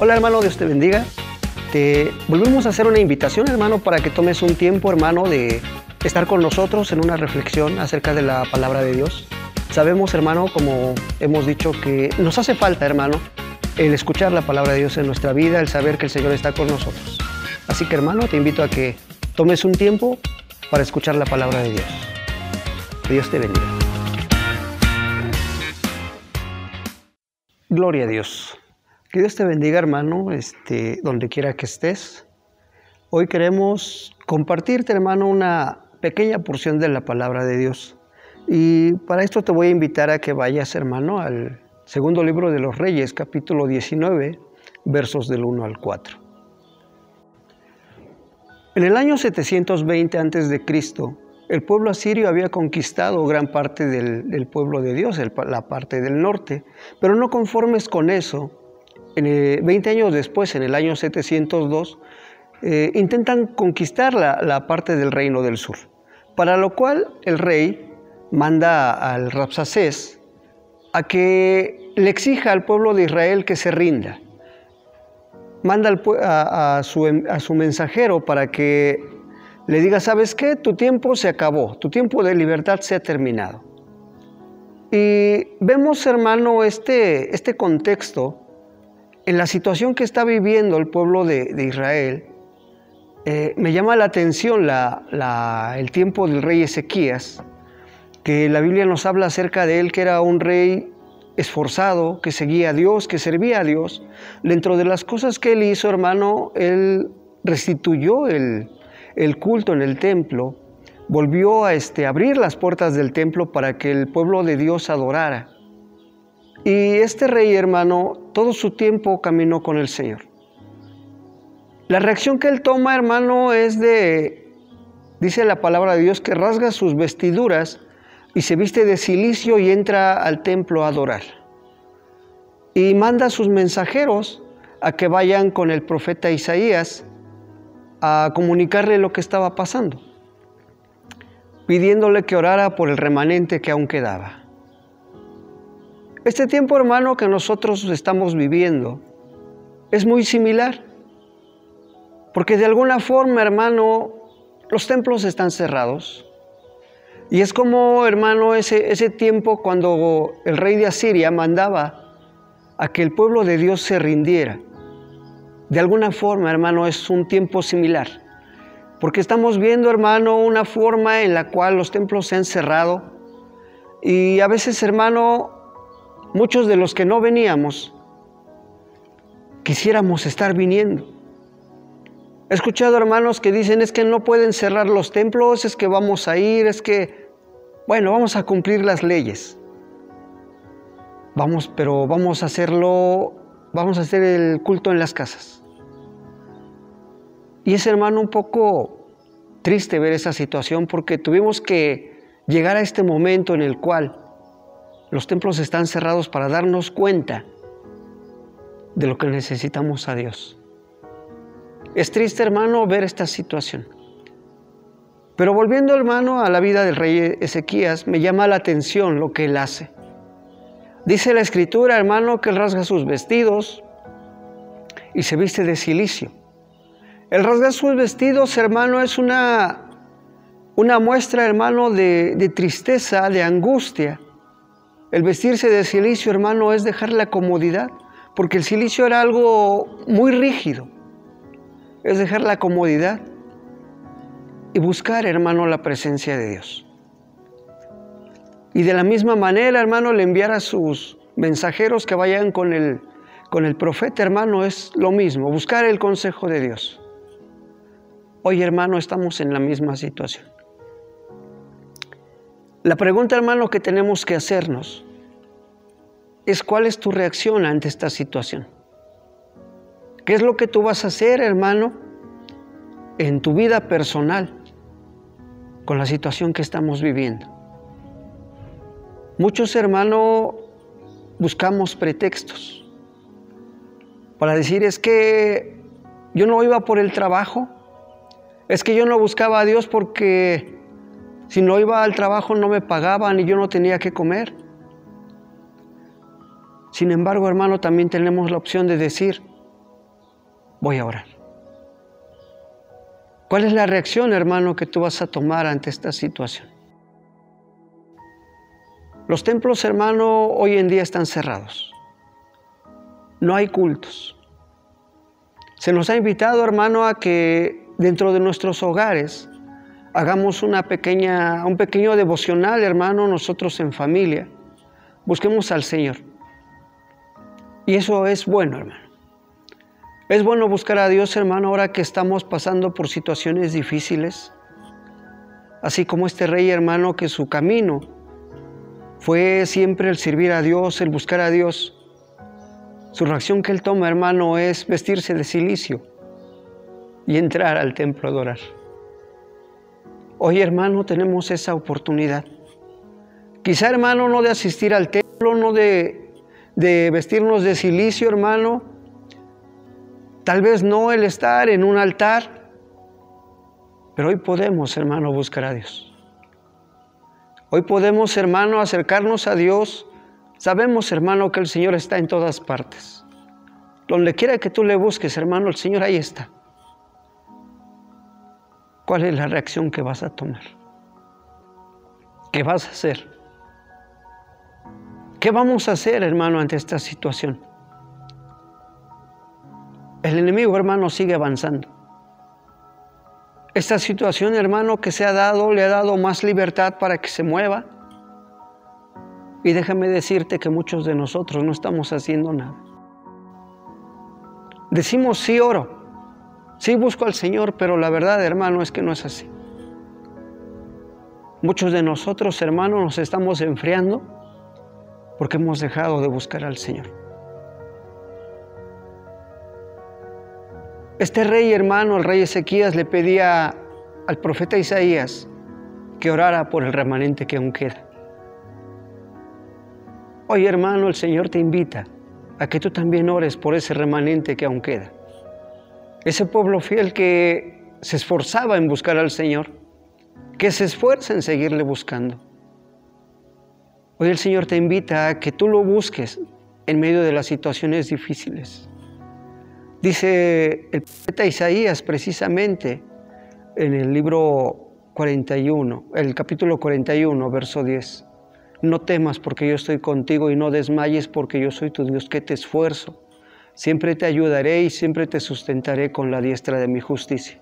Hola hermano, Dios te bendiga. Te volvemos a hacer una invitación hermano para que tomes un tiempo hermano de estar con nosotros en una reflexión acerca de la palabra de Dios. Sabemos hermano, como hemos dicho, que nos hace falta hermano el escuchar la palabra de Dios en nuestra vida, el saber que el Señor está con nosotros. Así que hermano, te invito a que tomes un tiempo para escuchar la palabra de Dios. Dios te bendiga. Gloria a Dios. Dios te bendiga, hermano, este, donde quiera que estés. Hoy queremos compartirte, hermano, una pequeña porción de la palabra de Dios. Y para esto te voy a invitar a que vayas, hermano, al segundo libro de los Reyes, capítulo 19, versos del 1 al 4. En el año 720 a.C., el pueblo asirio había conquistado gran parte del, pueblo de Dios, la parte del norte, pero no conformes con eso, en 20 años después, en el año 702, eh, intentan conquistar la, parte del reino del sur, para lo cual el rey manda al Rapsacés a que le exija al pueblo de Israel que se rinda. Manda a, su, a su mensajero para que le diga, ¿sabes qué? Tu tiempo se acabó, tu tiempo de libertad se ha terminado. Y vemos, hermano, este, este contexto en la situación que está viviendo el pueblo de, Israel. Eh, me llama la atención el tiempo del rey Ezequías, que la Biblia nos habla acerca de él, que era un rey esforzado, que seguía a Dios, que servía a Dios. Dentro de las cosas que él hizo, hermano, él restituyó el, culto en el templo, volvió a este, abrir las puertas del templo para que el pueblo de Dios adorara. Y este rey hermano todo su tiempo caminó con el Señor. La reacción que él toma hermano es de, dice la palabra de Dios, que rasga sus vestiduras y se viste de silicio y entra al templo a adorar. Y manda a sus mensajeros a que vayan con el profeta Isaías a comunicarle lo que estaba pasando, pidiéndole que orara por el remanente que aún quedaba. Este tiempo, hermano, que nosotros estamos viviendo es muy similar, porque de alguna forma, hermano, los templos están cerrados. Y es como, hermano, ese, ese tiempo cuando el rey de Asiria mandaba a que el pueblo de Dios se rindiera. De alguna forma, hermano, es un tiempo similar. Porque estamos viendo, hermano, una forma en la cual los templos se han cerrado. Y a veces, hermano, muchos de los que no veníamos, quisiéramos estar viniendo. He escuchado hermanos que dicen es que no pueden cerrar los templos, es que vamos a ir, es que, bueno, vamos a cumplir las leyes. Vamos, pero vamos a hacerlo vamos a hacer el culto en las casas. Y es, hermano, un poco triste ver esa situación porque tuvimos que llegar a este momento en el cual los templos están cerrados para darnos cuenta de lo que necesitamos a Dios. Es triste, hermano, ver esta situación. Pero volviendo, hermano, a la vida del rey Ezequías, me llama la atención lo que él hace. Dice la escritura, hermano, que él rasga sus vestidos y se viste de silicio. El rasgar sus vestidos, hermano, es una, una muestra, hermano, de, de tristeza, de angustia. El vestirse de silicio, hermano, es dejar la comodidad, porque el silicio era algo muy rígido. Es dejar la comodidad y buscar, hermano, la presencia de Dios. Y de la misma manera, hermano, le enviar a sus mensajeros que vayan con el, con el profeta, hermano, es lo mismo, buscar el consejo de Dios. Hoy, hermano, estamos en la misma situación. La pregunta, hermano, que tenemos que hacernos es cuál es tu reacción ante esta situación. ¿Qué es lo que tú vas a hacer, hermano, en tu vida personal con la situación que estamos viviendo? Muchos hermanos buscamos pretextos para decir es que yo no iba por el trabajo, es que yo no buscaba a Dios porque si no iba al trabajo no me pagaban y yo no tenía que comer. Sin embargo, hermano, también tenemos la opción de decir, voy a orar. ¿Cuál es la reacción, hermano, que tú vas a tomar ante esta situación? Los templos, hermano, hoy en día están cerrados. No hay cultos. Se nos ha invitado, hermano, a que dentro de nuestros hogares hagamos una pequeña, un pequeño devocional, hermano, nosotros en familia. Busquemos al Señor. Y eso es bueno, hermano. Es bueno buscar a Dios, hermano, ahora que estamos pasando por situaciones difíciles. Así como este rey, hermano, que su camino fue siempre el servir a Dios, el buscar a Dios. Su reacción que él toma, hermano, es vestirse de silicio y entrar al templo a adorar. Hoy, hermano, tenemos esa oportunidad. Quizá, hermano, no de asistir al templo, no de, de vestirnos de silicio, hermano, Tal vez no el estar en un altar, pero hoy podemos, hermano, buscar a Dios. Hoy podemos, hermano, acercarnos a Dios. Sabemos, hermano, que el Señor está en todas partes. Donde quiera que tú le busques, hermano, el Señor ahí está. ¿Cuál es la reacción que vas a tomar? ¿Qué vas a hacer? ¿Qué vamos a hacer, hermano, ante esta situación? El enemigo, hermano, sigue avanzando. Esta situación, hermano, que se ha dado, le ha dado más libertad para que se mueva. Y déjame decirte que muchos de nosotros no estamos haciendo nada. Decimos sí oro, sí busco al Señor, pero la verdad, hermano, es que no es así. Muchos de nosotros, hermano, nos estamos enfriando porque hemos dejado de buscar al Señor. Este rey hermano, el rey Ezequías, le pedía al profeta Isaías que orara por el remanente que aún queda. Hoy hermano, el Señor te invita a que tú también ores por ese remanente que aún queda. Ese pueblo fiel que se esforzaba en buscar al Señor, que se esfuerza en seguirle buscando. Hoy el Señor te invita a que tú lo busques en medio de las situaciones difíciles. Dice el profeta Isaías precisamente en el libro 41, el capítulo 41, verso 10. No temas porque yo estoy contigo y no desmayes porque yo soy tu Dios que te esfuerzo. Siempre te ayudaré y siempre te sustentaré con la diestra de mi justicia.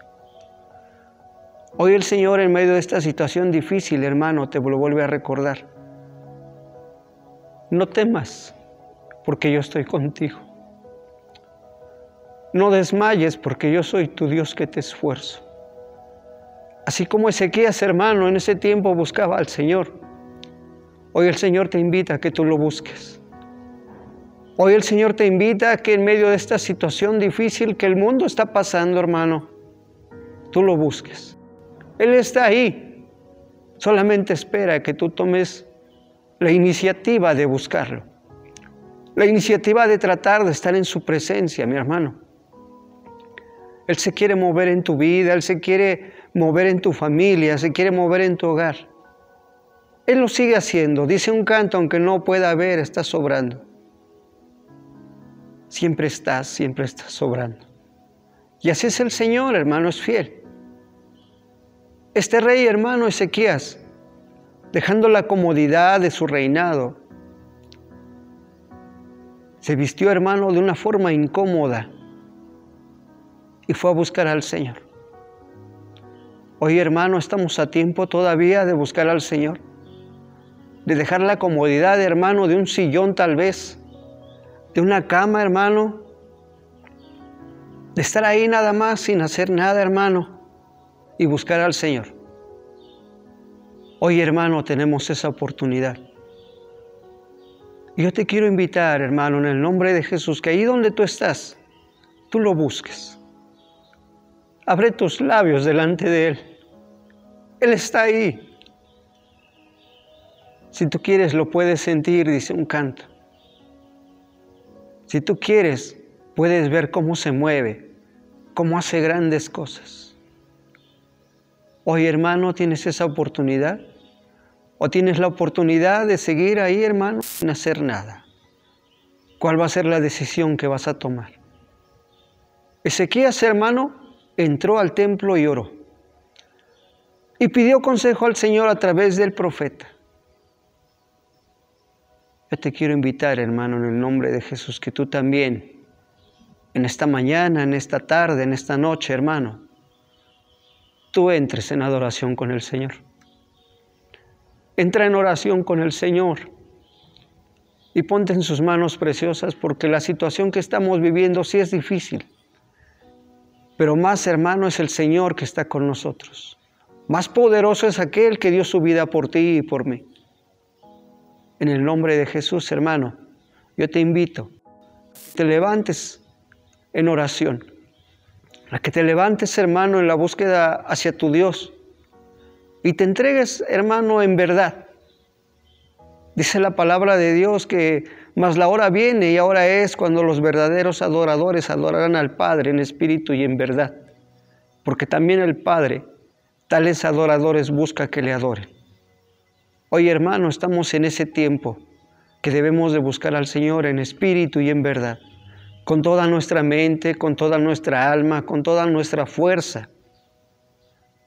Hoy el Señor en medio de esta situación difícil, hermano, te lo vuelve a recordar. No temas porque yo estoy contigo. No desmayes porque yo soy tu Dios que te esfuerzo. Así como Ezequías, hermano, en ese tiempo buscaba al Señor, hoy el Señor te invita a que tú lo busques. Hoy el Señor te invita a que en medio de esta situación difícil que el mundo está pasando, hermano, tú lo busques. Él está ahí. Solamente espera que tú tomes la iniciativa de buscarlo. La iniciativa de tratar de estar en su presencia, mi hermano. Él se quiere mover en tu vida, Él se quiere mover en tu familia, se quiere mover en tu hogar. Él lo sigue haciendo. Dice un canto, aunque no pueda ver, está sobrando. Siempre estás, siempre estás sobrando. Y así es el Señor, hermano, es fiel. Este rey, hermano Ezequías, dejando la comodidad de su reinado, se vistió, hermano, de una forma incómoda y fue a buscar al Señor. Hoy, hermano, estamos a tiempo todavía de buscar al Señor, de dejar la comodidad, hermano, de un sillón tal vez, de una cama, hermano, de estar ahí nada más sin hacer nada, hermano, y buscar al Señor. Hoy, hermano, tenemos esa oportunidad. Yo te quiero invitar, hermano, en el nombre de Jesús, que ahí donde tú estás, tú lo busques. Abre tus labios delante de Él. Él está ahí. Si tú quieres, lo puedes sentir, dice un canto. Si tú quieres, puedes ver cómo se mueve, cómo hace grandes cosas. Hoy, hermano, tienes esa oportunidad. O tienes la oportunidad de seguir ahí, hermano, sin hacer nada. ¿Cuál va a ser la decisión que vas a tomar? Ezequías, hermano, entró al templo y oró. Y pidió consejo al Señor a través del profeta. Yo te quiero invitar, hermano, en el nombre de Jesús, que tú también, en esta mañana, en esta tarde, en esta noche, hermano, tú entres en adoración con el Señor. Entra en oración con el Señor y ponte en sus manos preciosas porque la situación que estamos viviendo sí es difícil. Pero más hermano es el Señor que está con nosotros. Más poderoso es aquel que dio su vida por ti y por mí. En el nombre de Jesús, hermano, yo te invito te levantes en oración, a que te levantes, hermano, en la búsqueda hacia tu Dios y te entregues, hermano, en verdad. Dice la palabra de Dios que más la hora viene y ahora es cuando los verdaderos adoradores adorarán al Padre en espíritu y en verdad, porque también el Padre tales adoradores busca que le adoren. Hoy, hermano, estamos en ese tiempo que debemos de buscar al Señor en espíritu y en verdad, con toda nuestra mente, con toda nuestra alma, con toda nuestra fuerza.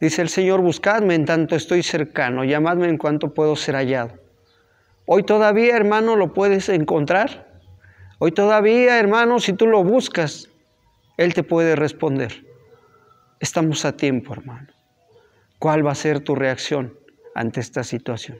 Dice el Señor, buscadme en tanto estoy cercano, llamadme en cuanto puedo ser hallado. Hoy todavía, hermano, lo puedes encontrar. Hoy todavía, hermano, si tú lo buscas, Él te puede responder. Estamos a tiempo, hermano. ¿Cuál va a ser tu reacción ante esta situación?